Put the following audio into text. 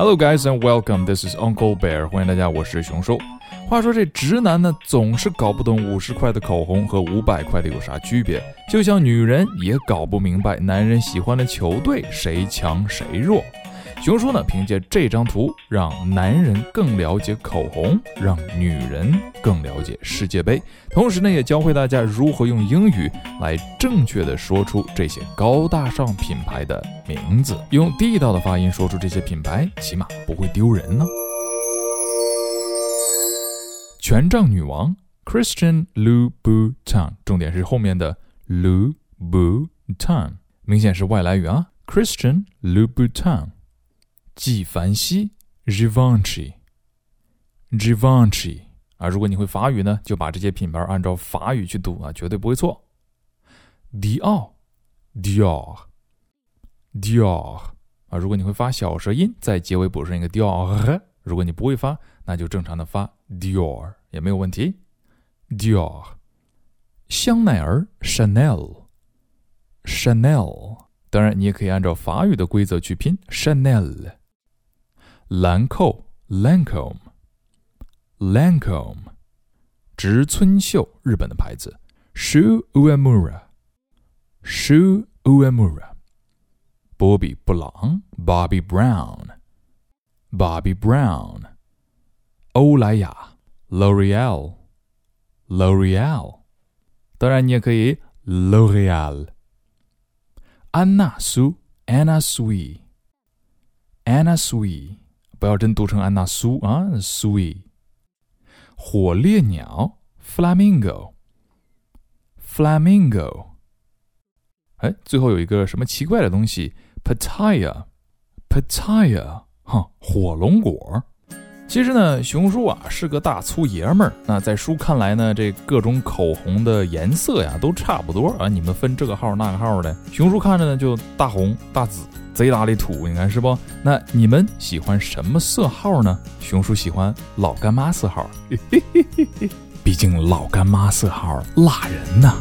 Hello guys and welcome. This is Uncle Bear. 欢迎大家，我是熊叔。话说这直男呢，总是搞不懂五十块的口红和五百块的有啥区别，就像女人也搞不明白男人喜欢的球队谁强谁弱。熊叔呢，凭借这张图，让男人更了解口红，让女人更了解世界杯。同时呢，也教会大家如何用英语来正确的说出这些高大上品牌的名字，用地道的发音说出这些品牌，起码不会丢人呢。权杖女王 Christian Louboutin，重点是后面的 Louboutin，明显是外来语啊。Christian Louboutin。纪梵希 Givenchy，Givenchy 啊，如果你会法语呢，就把这些品牌按照法语去读啊，绝对不会错。迪奥，Dior，Dior 啊，如果你会发小舌音，在结尾补上一个 Dior，如果你不会发，那就正常的发 Dior 也没有问题。Dior，香奈儿 Chanel，Chanel，当然你也可以按照法语的规则去拼 Chanel。兰蔻 （Lancome），Lancome，植村秀日本的牌子，Shu Uemura，Shu Uemura，波比布朗 （Bobby Brown），Bobby Brown，欧莱雅 （L'Oreal），L'Oreal，当然你也可以 L'Oreal，安娜苏 （Anna Sui），Anna Sui。不要真读成安娜苏啊，sweet。火烈鸟，flamingo，flamingo。哎，最后有一个什么奇怪的东西，pataya，pataya，哈，火龙果。其实呢，熊叔啊是个大粗爷们儿。那在叔看来呢，这各种口红的颜色呀都差不多啊。你们分这个号那个号的，熊叔看着呢就大红大紫，贼拉的土，你看是不？那你们喜欢什么色号呢？熊叔喜欢老干妈色号，毕竟老干妈色号辣人呐。